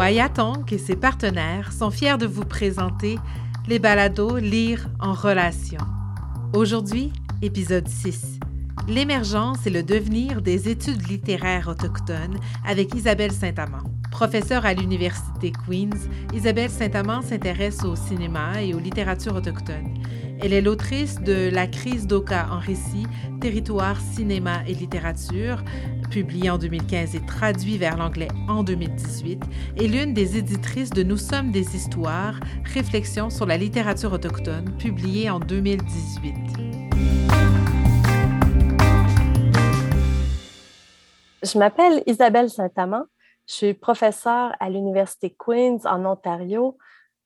Waya et ses partenaires sont fiers de vous présenter les balados Lire en relation. Aujourd'hui, épisode 6. L'émergence et le devenir des études littéraires autochtones avec Isabelle Saint-Amand. Professeure à l'Université Queen's, Isabelle Saint-Amand s'intéresse au cinéma et aux littératures autochtones. Elle est l'autrice de La crise d'Oka en récit, Territoire, cinéma et littérature, publié en 2015 et traduit vers l'anglais en 2018, et l'une des éditrices de Nous sommes des histoires, réflexions sur la littérature autochtone, publiée en 2018. Je m'appelle Isabelle Saint-Amand. Je suis professeure à l'Université Queen's en Ontario,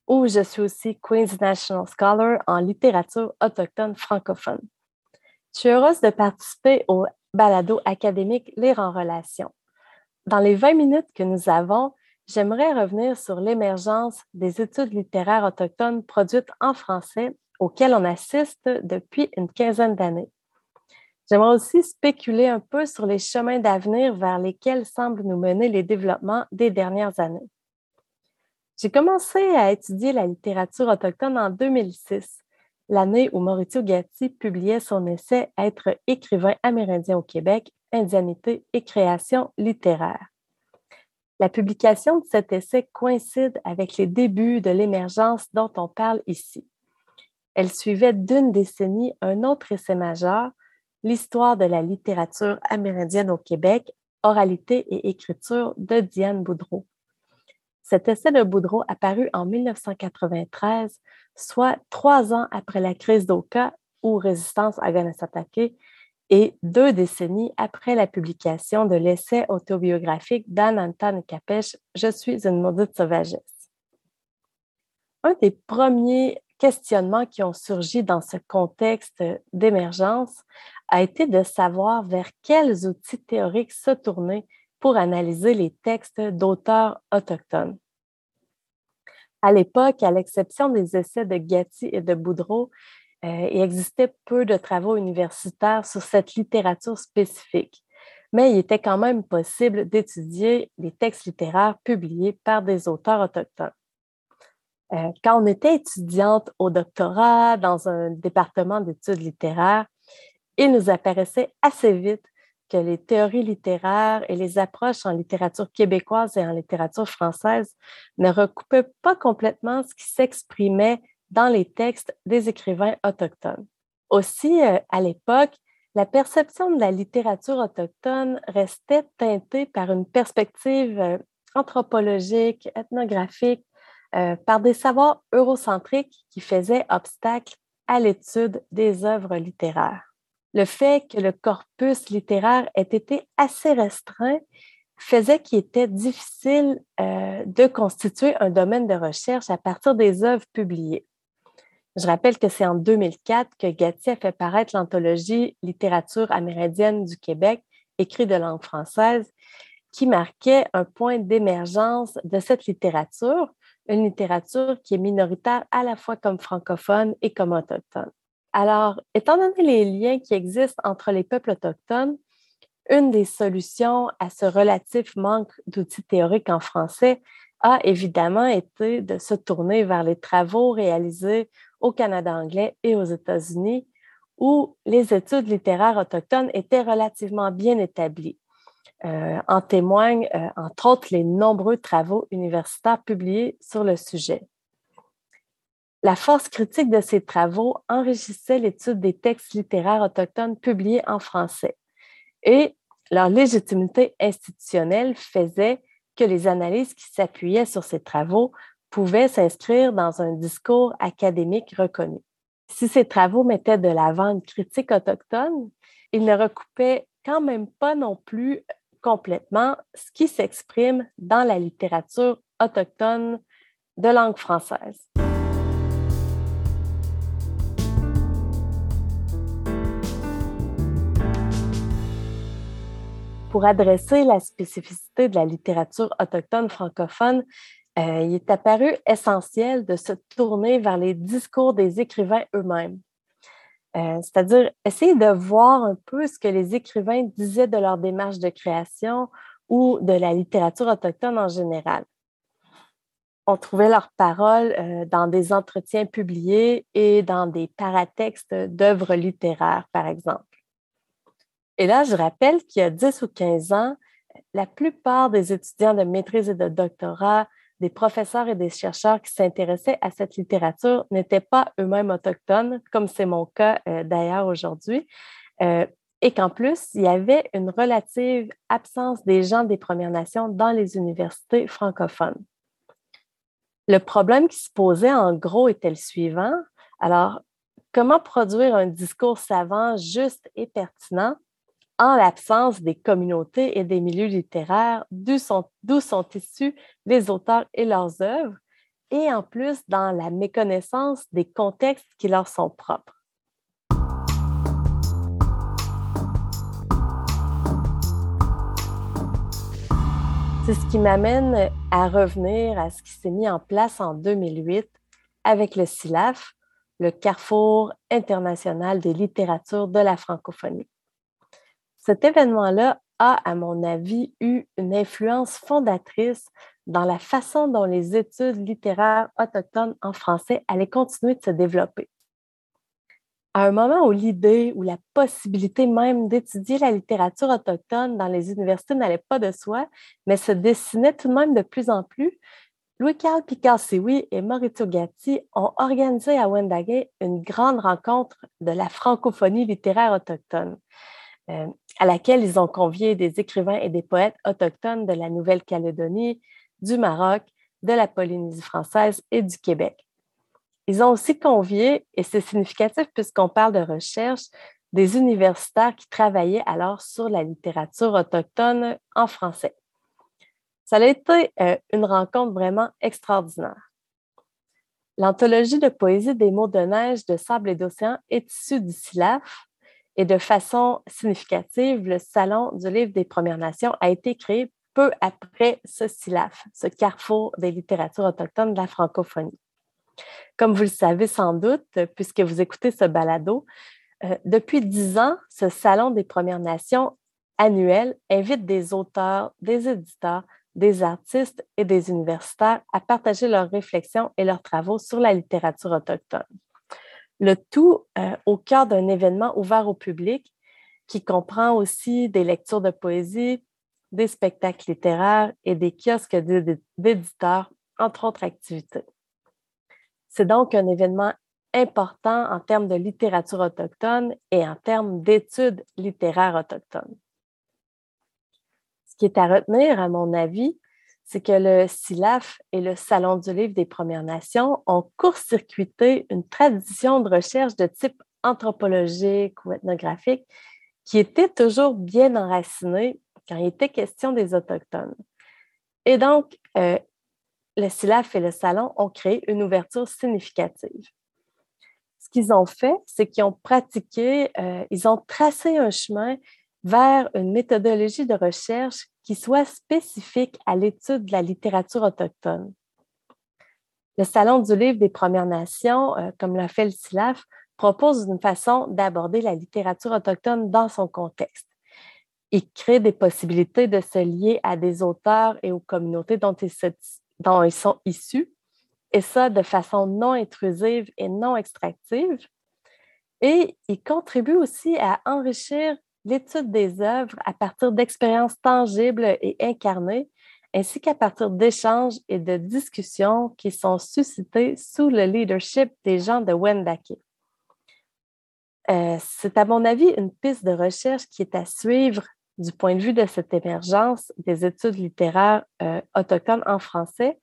où je suis aussi Queen's National Scholar en littérature autochtone francophone. Je suis heureuse de participer au balado académique Lire en relation. Dans les 20 minutes que nous avons, j'aimerais revenir sur l'émergence des études littéraires autochtones produites en français auxquelles on assiste depuis une quinzaine d'années. J'aimerais aussi spéculer un peu sur les chemins d'avenir vers lesquels semblent nous mener les développements des dernières années. J'ai commencé à étudier la littérature autochtone en 2006 l'année où Maurizio Gatti publiait son essai Être écrivain amérindien au Québec, Indianité et création littéraire. La publication de cet essai coïncide avec les débuts de l'émergence dont on parle ici. Elle suivait d'une décennie un autre essai majeur, L'histoire de la littérature amérindienne au Québec, oralité et écriture de Diane Boudreau. Cet essai de Boudreau apparu en 1993, soit trois ans après la crise d'Oka ou résistance à Ganasatake et deux décennies après la publication de l'essai autobiographique d'Anantan Kapesh Je suis une maudite sauvagesse. Un des premiers questionnements qui ont surgi dans ce contexte d'émergence a été de savoir vers quels outils théoriques se tourner pour analyser les textes d'auteurs autochtones. À l'époque, à l'exception des essais de Gatti et de Boudreau, euh, il existait peu de travaux universitaires sur cette littérature spécifique, mais il était quand même possible d'étudier les textes littéraires publiés par des auteurs autochtones. Euh, quand on était étudiante au doctorat dans un département d'études littéraires, il nous apparaissait assez vite les théories littéraires et les approches en littérature québécoise et en littérature française ne recoupaient pas complètement ce qui s'exprimait dans les textes des écrivains autochtones. Aussi, euh, à l'époque, la perception de la littérature autochtone restait teintée par une perspective euh, anthropologique, ethnographique, euh, par des savoirs eurocentriques qui faisaient obstacle à l'étude des œuvres littéraires le fait que le corpus littéraire ait été assez restreint faisait qu'il était difficile euh, de constituer un domaine de recherche à partir des œuvres publiées. Je rappelle que c'est en 2004 que Gatti a fait paraître l'anthologie Littérature amérindienne du Québec, écrite de langue française, qui marquait un point d'émergence de cette littérature, une littérature qui est minoritaire à la fois comme francophone et comme autochtone. Alors, étant donné les liens qui existent entre les peuples autochtones, une des solutions à ce relatif manque d'outils théoriques en français a évidemment été de se tourner vers les travaux réalisés au Canada anglais et aux États-Unis, où les études littéraires autochtones étaient relativement bien établies. Euh, en témoignent, euh, entre autres, les nombreux travaux universitaires publiés sur le sujet. La force critique de ces travaux enrichissait l'étude des textes littéraires autochtones publiés en français et leur légitimité institutionnelle faisait que les analyses qui s'appuyaient sur ces travaux pouvaient s'inscrire dans un discours académique reconnu. Si ces travaux mettaient de l'avant une critique autochtone, ils ne recoupaient quand même pas non plus complètement ce qui s'exprime dans la littérature autochtone de langue française. Pour adresser la spécificité de la littérature autochtone francophone, euh, il est apparu essentiel de se tourner vers les discours des écrivains eux-mêmes. Euh, c'est-à-dire essayer de voir un peu ce que les écrivains disaient de leur démarche de création ou de la littérature autochtone en général. on trouvait leurs paroles euh, dans des entretiens publiés et dans des paratextes d'œuvres littéraires, par exemple. Et là, je rappelle qu'il y a 10 ou 15 ans, la plupart des étudiants de maîtrise et de doctorat, des professeurs et des chercheurs qui s'intéressaient à cette littérature n'étaient pas eux-mêmes autochtones, comme c'est mon cas euh, d'ailleurs aujourd'hui, euh, et qu'en plus, il y avait une relative absence des gens des Premières Nations dans les universités francophones. Le problème qui se posait en gros était le suivant. Alors, comment produire un discours savant juste et pertinent en l'absence des communautés et des milieux littéraires d'où sont, sont, issus les auteurs et leurs œuvres, et en plus dans la méconnaissance des contextes qui leur sont propres. C'est ce qui m'amène à revenir à ce qui s'est mis en place en 2008 avec le CILAF, le Carrefour international des littératures de la francophonie. Cet événement-là a, à mon avis, eu une influence fondatrice dans la façon dont les études littéraires autochtones en français allaient continuer de se développer. À un moment où l'idée ou la possibilité même d'étudier la littérature autochtone dans les universités n'allait pas de soi, mais se dessinait tout de même de plus en plus, Louis-Carl Picard-Sioui et Maurizio Gatti ont organisé à Wendake une grande rencontre de la francophonie littéraire autochtone, euh, à laquelle ils ont convié des écrivains et des poètes autochtones de la Nouvelle-Calédonie, du Maroc, de la Polynésie française et du Québec. Ils ont aussi convié, et c'est significatif puisqu'on parle de recherche, des universitaires qui travaillaient alors sur la littérature autochtone en français. Ça a été euh, une rencontre vraiment extraordinaire. L'anthologie de poésie des mots de neige de sable et d'océan est issue du SILAF et de façon significative, le Salon du livre des Premières Nations a été créé peu après ce SILAF, ce carrefour des littératures autochtones de la francophonie. Comme vous le savez sans doute, puisque vous écoutez ce balado, euh, depuis dix ans, ce Salon des Premières Nations annuel invite des auteurs, des éditeurs, des artistes et des universitaires à partager leurs réflexions et leurs travaux sur la littérature autochtone. Le tout euh, au cœur d'un événement ouvert au public qui comprend aussi des lectures de poésie, des spectacles littéraires et des kiosques d'éditeurs, entre autres activités. C'est donc un événement important en termes de littérature autochtone et en termes d'études littéraires autochtones. Ce qui est à retenir, à mon avis, c'est que le SILAF et le Salon du livre des Premières Nations ont court-circuité une tradition de recherche de type anthropologique ou ethnographique qui était toujours bien enracinée quand il était question des Autochtones. Et donc, euh, le SILAF et le Salon ont créé une ouverture significative. Ce qu'ils ont fait, c'est qu'ils ont pratiqué, euh, ils ont tracé un chemin vers une méthodologie de recherche qui soit spécifique à l'étude de la littérature autochtone. Le Salon du livre des Premières Nations, euh, comme l'a fait le SILAF, propose une façon d'aborder la littérature autochtone dans son contexte. Il crée des possibilités de se lier à des auteurs et aux communautés dont ils dont ils sont issus, et ça de façon non intrusive et non extractive. Et il contribue aussi à enrichir l'étude des œuvres à partir d'expériences tangibles et incarnées, ainsi qu'à partir d'échanges et de discussions qui sont suscités sous le leadership des gens de Wendake. Euh, c'est à mon avis une piste de recherche qui est à suivre du point de vue de cette émergence des études littéraires euh, autochtones en français,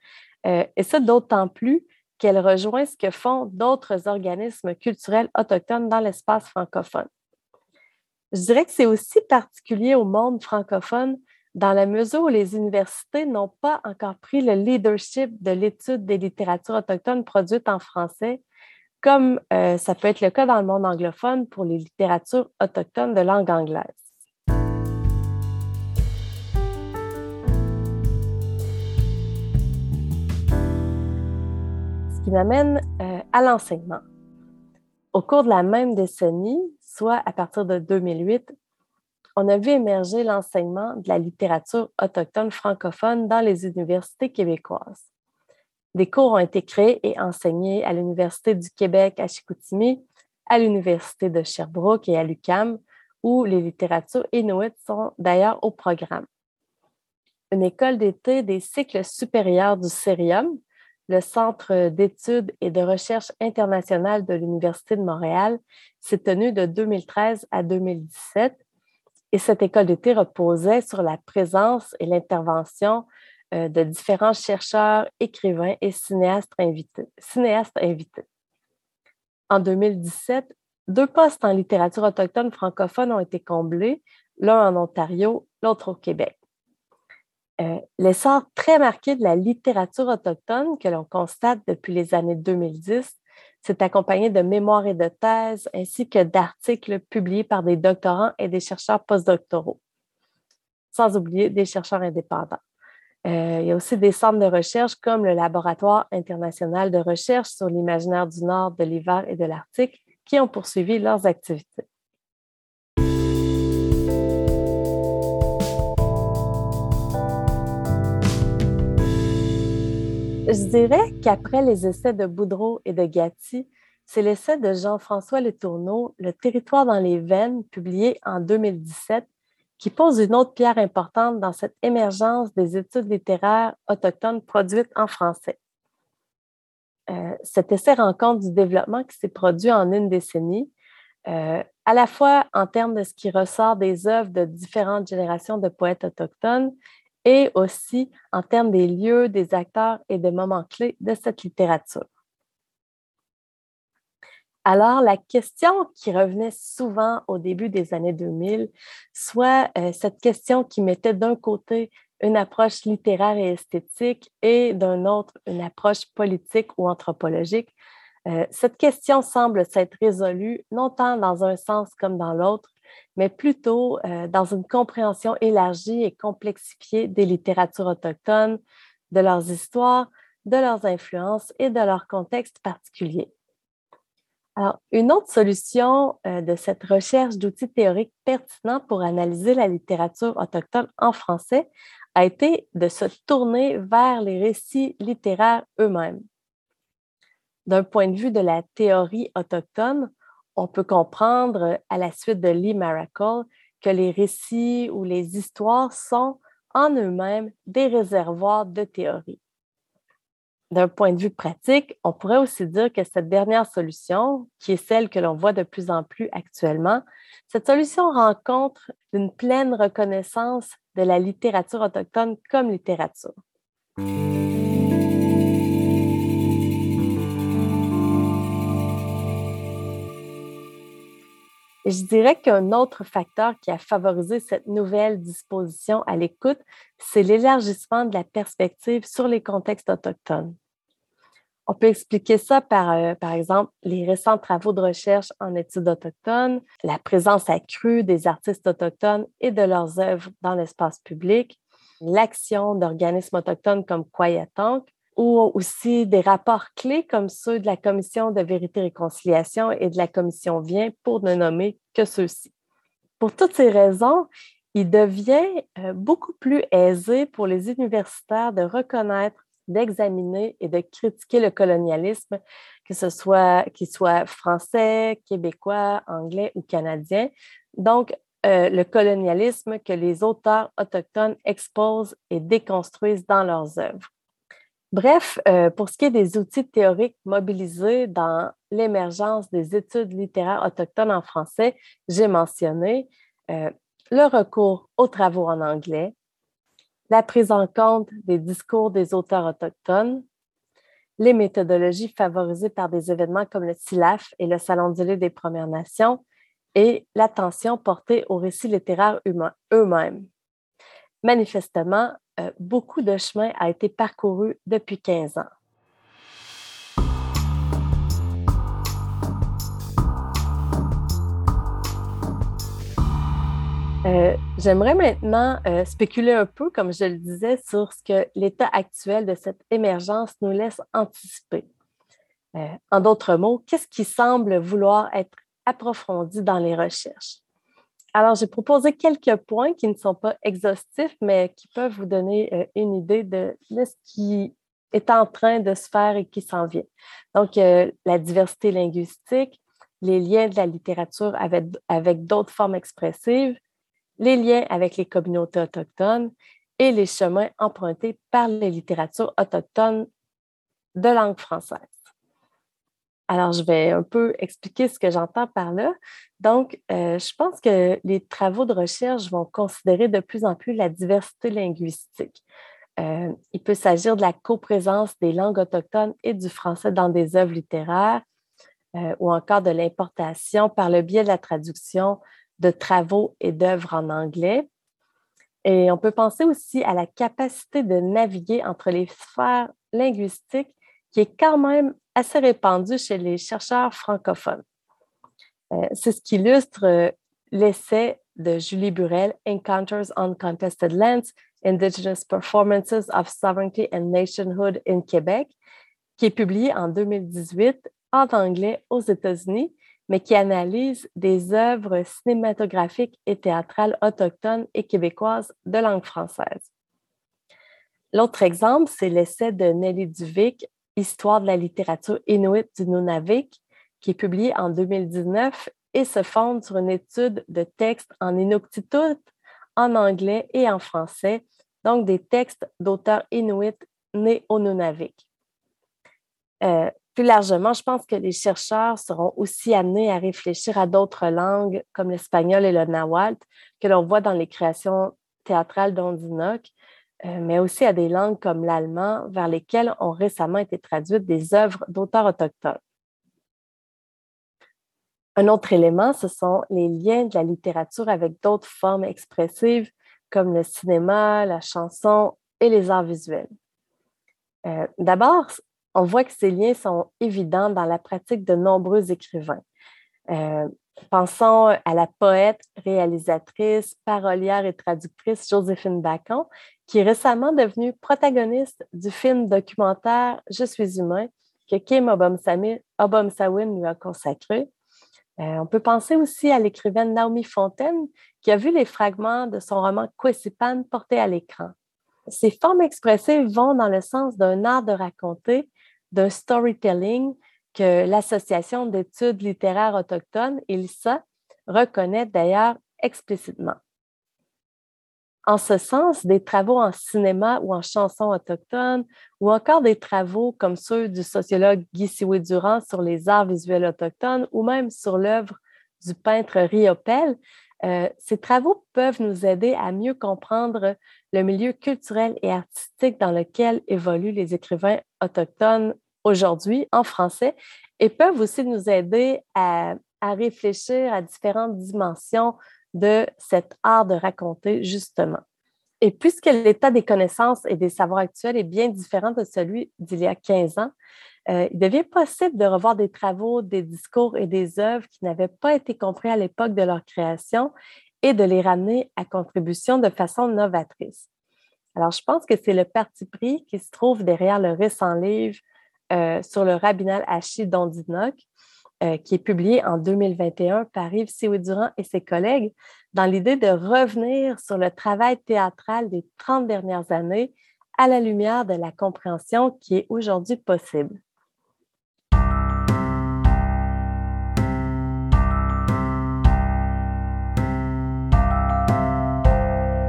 euh, et ça d'autant plus qu'elle rejoint ce que font d'autres organismes culturels autochtones dans l'espace francophone. Je dirais que c'est aussi particulier au monde francophone dans la mesure où les universités n'ont pas encore pris le leadership de l'étude des littératures autochtones produites en français, comme euh, ça peut être le cas dans le monde anglophone pour les littératures autochtones de langue anglaise. qui m'amène euh, à l'enseignement. Au cours de la même décennie, soit à partir de 2008, on a vu émerger l'enseignement de la littérature autochtone francophone dans les universités québécoises. Des cours ont été créés et enseignés à l'Université du Québec à Chicoutimi, à l'Université de Sherbrooke et à l'UCAM, où les littératures inuites sont d'ailleurs au programme. Une école d'été des cycles supérieurs du CERIUM, le Centre d'études et de recherche internationale de l'Université de Montréal, s'est tenue de 2013 à 2017 et cette école d'été reposait sur la présence et l'intervention euh, de différents chercheurs, écrivains et cinéastes invités. cinéastes invités. En 2017, deux postes en littérature autochtone francophone ont été comblés, l'un en Ontario, l'autre au Québec. Euh, l'essor très marqué de la littérature autochtone que l'on constate depuis les années 2010 s'est accompagné de mémoires et de thèses ainsi que d'articles publiés par des doctorants et des chercheurs postdoctoraux, sans oublier des chercheurs indépendants. Euh, il y a aussi des centres de recherche comme le Laboratoire international de recherche sur l'imaginaire du Nord, de l'hiver et de l'Arctique qui ont poursuivi leurs activités. Je dirais qu'après les essais de Boudreau et de Gatti, c'est l'essai de Jean-François Letourneau, Le territoire dans les veines, publié en 2017, qui pose une autre pierre importante dans cette émergence des études littéraires autochtones produites en français. Euh, cet essai rend compte du développement qui s'est produit en une décennie, euh, à la fois en termes de ce qui ressort des œuvres de différentes générations de poètes autochtones et aussi en termes des lieux, des acteurs et des moments clés de cette littérature. Alors, la question qui revenait souvent au début des années 2000, soit euh, cette question qui mettait d'un côté une approche littéraire et esthétique et d'un autre une approche politique ou anthropologique, euh, cette question semble s'être résolue non tant dans un sens comme dans l'autre, mais plutôt euh, dans une compréhension élargie et complexifiée des littératures autochtones, de leurs histoires, de leurs influences et de leur contexte particulier. Alors, une autre solution euh, de cette recherche d'outils théoriques pertinents pour analyser la littérature autochtone en français a été de se tourner vers les récits littéraires eux-mêmes. D'un point de vue de la théorie autochtone, on peut comprendre à la suite de Lee Maracle que les récits ou les histoires sont en eux-mêmes des réservoirs de théorie. D'un point de vue pratique, on pourrait aussi dire que cette dernière solution, qui est celle que l'on voit de plus en plus actuellement, cette solution rencontre une pleine reconnaissance de la littérature autochtone comme littérature. Je dirais qu'un autre facteur qui a favorisé cette nouvelle disposition à l'écoute, c'est l'élargissement de la perspective sur les contextes autochtones. On peut expliquer ça par, euh, par exemple, les récents travaux de recherche en études autochtones, la présence accrue des artistes autochtones et de leurs œuvres dans l'espace public, l'action d'organismes autochtones comme Kwayatank, ou aussi des rapports clés comme ceux de la Commission de vérité et réconciliation et de la Commission Vient, pour ne nommer que ceux-ci. Pour toutes ces raisons, il devient euh, beaucoup plus aisé pour les universitaires de reconnaître, d'examiner et de critiquer le colonialisme, que ce soit qu'il soit français, québécois, anglais ou canadien. Donc, euh, le colonialisme que les auteurs autochtones exposent et déconstruisent dans leurs œuvres. Bref, euh, pour ce qui est des outils théoriques mobilisés dans l'émergence des études littéraires autochtones en français, j'ai mentionné euh, le recours aux travaux en anglais, la prise en compte des discours des auteurs autochtones, les méthodologies favorisées par des événements comme le SILAF et le Salon du livre des Premières Nations, et l'attention portée aux récits littéraires eux-mêmes. Manifestement, euh, beaucoup de chemin a été parcouru depuis 15 ans. Euh, j'aimerais maintenant euh, spéculer un peu, comme je le disais, sur ce que l'état actuel de cette émergence nous laisse anticiper. en d'autres mots, qu'est-ce qui semble vouloir être approfondi dans les recherches? Alors, j'ai proposé quelques points qui ne sont pas exhaustifs, mais qui peuvent vous donner euh, une idée de, ce qui est en train de se faire et qui s'en vient. Donc, la diversité linguistique, les liens de la littérature avec d'autres formes expressives, les liens avec les communautés autochtones et les chemins empruntés par les littératures autochtones de langue française. Alors, je vais un peu expliquer ce que j'entends par là. Donc, euh, je pense que les travaux de recherche vont considérer de plus en plus la diversité linguistique. Euh, il peut s'agir de la coprésence des langues autochtones et du français dans des œuvres littéraires euh, ou encore de l'importation par le biais de la traduction de travaux et d'œuvres en anglais. Et on peut penser aussi à la capacité de naviguer entre les sphères linguistiques qui est quand même assez répandue chez les chercheurs francophones. Euh, c'est ce qui illustre euh, l'essai de Julie Burel, Encounters on Contested Lands, Indigenous Performances of Sovereignty and Nationhood in Québec, qui est publié en 2018 en anglais aux États-Unis, mais qui analyse des œuvres cinématographiques et théâtrales autochtones et québécoises de langue française. L'autre exemple, c'est l'essai de Nelly Duvic, Histoire de la littérature inuit du Nunavik, qui est publié en 2019 et se fonde sur une étude de textes en inuktitut, en anglais et en français, donc des textes d'auteurs inuits nés au Nunavik. Euh, plus largement, je pense que les chercheurs seront aussi amenés à réfléchir à d'autres langues comme l'espagnol et le nahuatl que l'on voit dans les créations théâtrales d'Ondinoc, mais aussi à des langues comme l'allemand vers lesquelles ont récemment été traduites des œuvres d'auteurs autochtones. Un autre élément, ce sont les liens de la littérature avec d'autres formes expressives comme le cinéma, la chanson et les arts visuels. Euh, d'abord, on voit que ces liens sont évidents dans la pratique de nombreux écrivains. Euh, pensons à la poète, réalisatrice, parolière et traductrice Joséphine Bacon, qui est récemment devenue protagoniste du film documentaire Je suis humain que Kim Obomsawin lui a consacré. Euh, on peut penser aussi à l'écrivaine Naomi Fontaine, qui a vu les fragments de son roman Kwesipan portés à l'écran. Ces formes expressives vont dans le sens d'un art de raconter, d'un storytelling que l'Association d'études littéraires autochtones, ILSA, reconnaît d'ailleurs explicitement. En ce sens, des travaux en cinéma ou en chansons autochtones, ou encore des travaux comme ceux du sociologue Guy Sioué-Durand sur les arts visuels autochtones, ou même sur l'œuvre du peintre Riopel, euh, ces travaux peuvent nous aider à mieux comprendre le milieu culturel et artistique dans lequel évoluent les écrivains autochtones aujourd'hui en français et peuvent aussi nous aider à, réfléchir à différentes dimensions de cet art de raconter, justement. Et puisque l'état des connaissances et des savoirs actuels est bien différent de celui d'il y a 15 ans, euh, il devient possible de revoir des travaux, des discours et des œuvres qui n'avaient pas été compris à l'époque de leur création et de les ramener à contribution de façon novatrice. Alors, je pense que c'est le parti pris qui se trouve derrière le récent livre euh, sur le rabbinal Hachi d'Ondinoc, euh, qui est publié en 2021 par Yves Sioué-Durand et ses collègues, dans l'idée de revenir sur le travail théâtral des 30 dernières années à la lumière de la compréhension qui est aujourd'hui possible.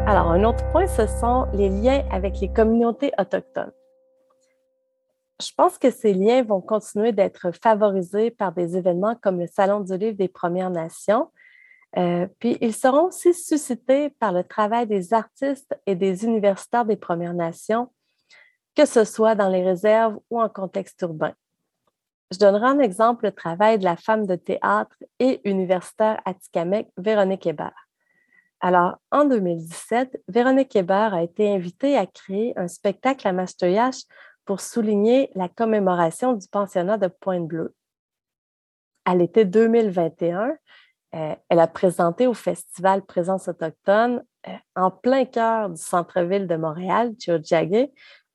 Alors, un autre point, ce sont les liens avec les communautés autochtones je pense que ces liens vont continuer d'être favorisés par des événements comme le Salon du livre des Premières Nations. Euh, puis ils seront aussi suscités par le travail des artistes et des universitaires des Premières Nations, que ce soit dans les réserves ou en contexte urbain. Je donnerai un exemple le travail de la femme de théâtre et universitaire à Véronique Hébert. Alors, en 2017, Véronique Hébert a été invitée à créer un spectacle à Mastoyache pour souligner la commémoration du pensionnat de Pointe-Bleue. À l'été 2021, euh, elle a présenté au Festival Présence autochtone, euh, en plein cœur du centre-ville de Montréal, Tiohtià:ke,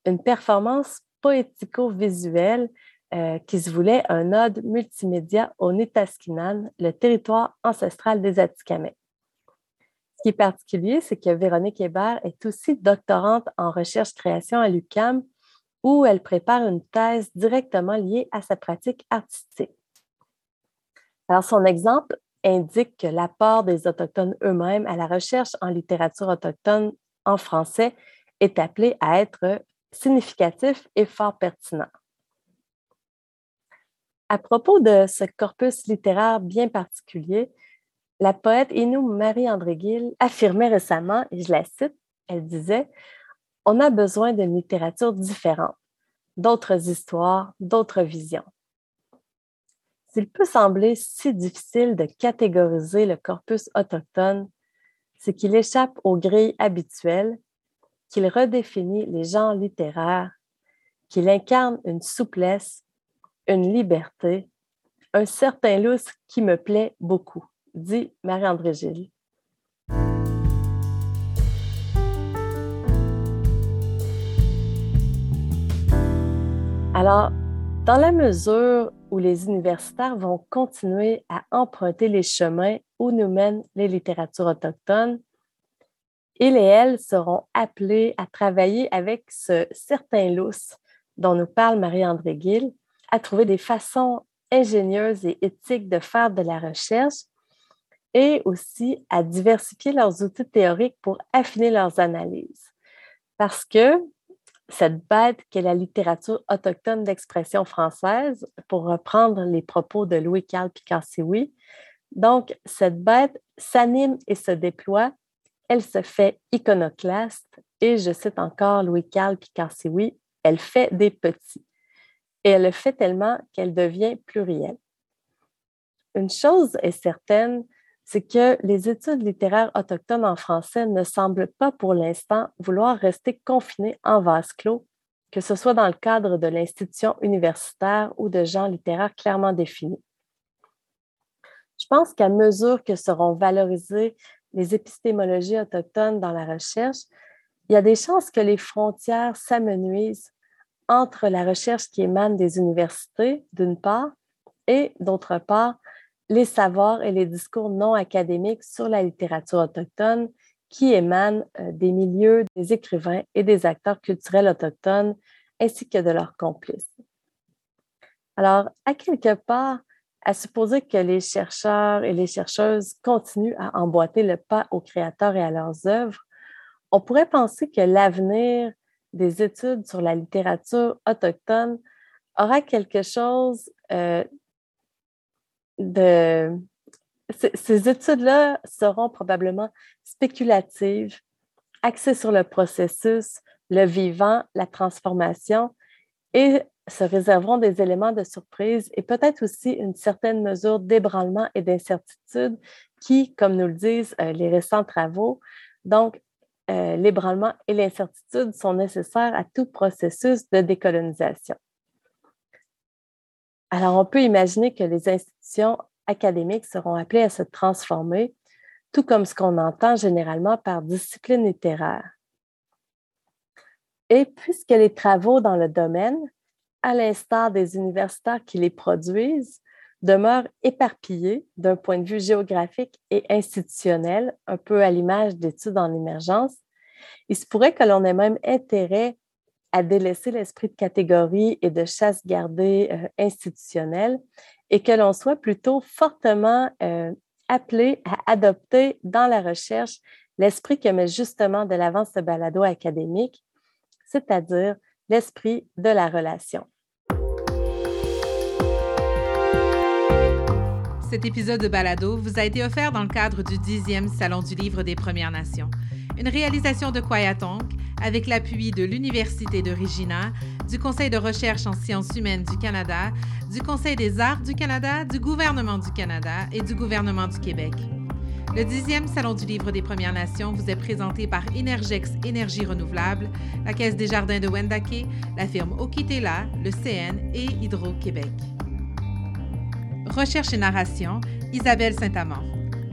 une performance poético-visuelle euh, qui se voulait un ode multimédia au Nitaskinan, le territoire ancestral des Atikamekw. Ce qui est particulier, c'est que Véronique Hébert est aussi doctorante en recherche-création à l'UQAM ou elle prépare une thèse directement liée à sa pratique artistique. Alors, son exemple indique que l'apport des Autochtones eux-mêmes à la recherche en littérature autochtone en français est appelé à être significatif et fort pertinent. À propos de ce corpus littéraire bien particulier, la poète Inou Marie-André Gill affirmait récemment, et je la cite, elle disait On a besoin d'une littérature différente, d'autres histoires, d'autres visions. S'il peut sembler si difficile de catégoriser le corpus autochtone, c'est qu'il échappe aux grilles habituelles, qu'il redéfinit les genres littéraires, qu'il incarne une souplesse, une liberté, un certain lousse qui me plaît beaucoup, dit Marie-André Gilles. Alors, dans la mesure où les universitaires vont continuer à emprunter les chemins où nous mènent les littératures autochtones, ils et elles seront appelés à travailler avec ce certain lousse dont nous parle Marie-André Gill, à trouver des façons ingénieuses et éthiques de faire de la recherche et aussi à diversifier leurs outils théoriques pour affiner leurs analyses. Parce que cette bête qu'est la littérature autochtone d'expression française, pour reprendre les propos de Louis-Carl Picassioui. Donc, cette bête s'anime et se déploie, elle se fait iconoclaste, et je cite encore Louis-Carl Picassioui, elle fait des petits. Et elle le fait tellement qu'elle devient plurielle. Une chose est certaine, c'est que les études littéraires autochtones en français ne semblent pas pour l'instant vouloir rester confinées en vase clos, que ce soit dans le cadre de l'institution universitaire ou de genres littéraires clairement définis. Je pense qu'à mesure que seront valorisées les épistémologies autochtones dans la recherche, il y a des chances que les frontières s'amenuisent entre la recherche qui émane des universités, d'une part, et d'autre part, les savoirs et les discours non académiques sur la littérature autochtone qui émanent euh, des milieux des écrivains et des acteurs culturels autochtones ainsi que de leurs complices. Alors, à quelque part, à supposer que les chercheurs et les chercheuses continuent à emboîter le pas aux créateurs et à leurs œuvres, on pourrait penser que l'avenir des études sur la littérature autochtone aura quelque chose euh, Ces études-là seront probablement spéculatives, axées sur le processus, le vivant, la transformation, et se réserveront des éléments de surprise et peut-être aussi une certaine mesure d'ébranlement et d'incertitude qui, comme nous le disent euh, les récents travaux, donc euh, l'ébranlement et l'incertitude sont nécessaires à tout processus de décolonisation. Alors, on peut imaginer que les institutions académiques seront appelées à se transformer, tout comme ce qu'on entend généralement par discipline littéraire. Et puisque les travaux dans le domaine, à l'instar des universitaires qui les produisent, demeurent éparpillés d'un point de vue géographique et institutionnel, un peu à l'image d'études en émergence, il se pourrait que l'on ait même intérêt à délaisser l'esprit de catégorie et de chasse gardée euh, institutionnelle et que l'on soit plutôt fortement euh, appelé à adopter dans la recherche l'esprit que met justement de l'avant ce balado académique, c'est-à-dire l'esprit de la relation. Cet épisode de balado vous a été offert dans le cadre du 10e Salon du Livre des Premières Nations une réalisation de Kwayatonk avec l'appui de l'Université de Regina, du Conseil de recherche en sciences humaines du Canada, du Conseil des arts du Canada, du gouvernement du Canada et du gouvernement du Québec. Le 10e Salon du Livre des Premières Nations vous est présenté par Energex Énergie Renouvelable, la Caisse des Jardins de Wendake, la firme Okitela, le CN et Hydro-Québec. Recherche et narration, Isabelle Saint-Amand.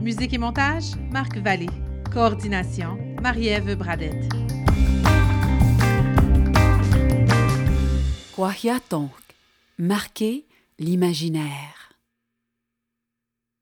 Musique et montage, Marc Vallée. Coordination, Marie-Ève Bradette. Marquer l'imaginaire?